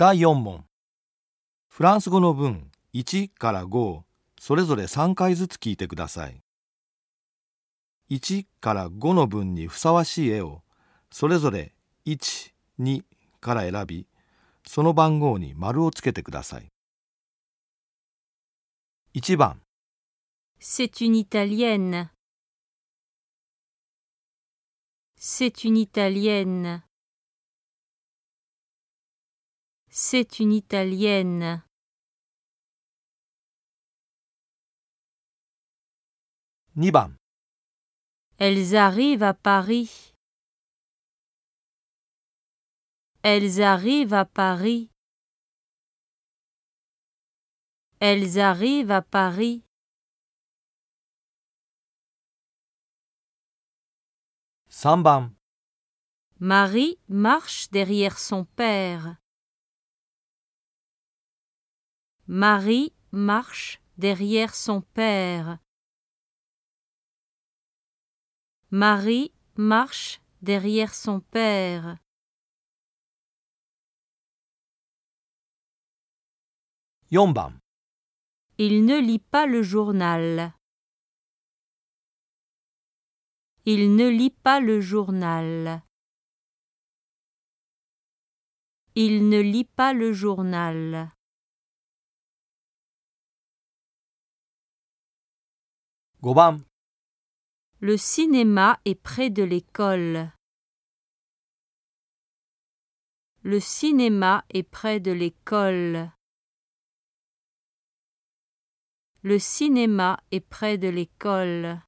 第4問フランス語の文1から5それぞれ3回ずつ聞いてください1から5の文にふさわしい絵をそれぞれ12から選びその番号に丸をつけてください1番 C'est une italienne. C'est une italienne. C'est une italienne. 2番 Elles arrivent à Paris. Elles arrivent à Paris. Elles arrivent à Paris. 3番 Marie marche derrière son père. Marie marche derrière son père. Marie marche derrière son père. 4番 Il ne lit pas le journal. Il ne lit pas le journal. Il ne lit pas le journal. 5番 Le cinéma est près de l'école. Le cinéma est près de l'école. Le cinéma est près de l'école.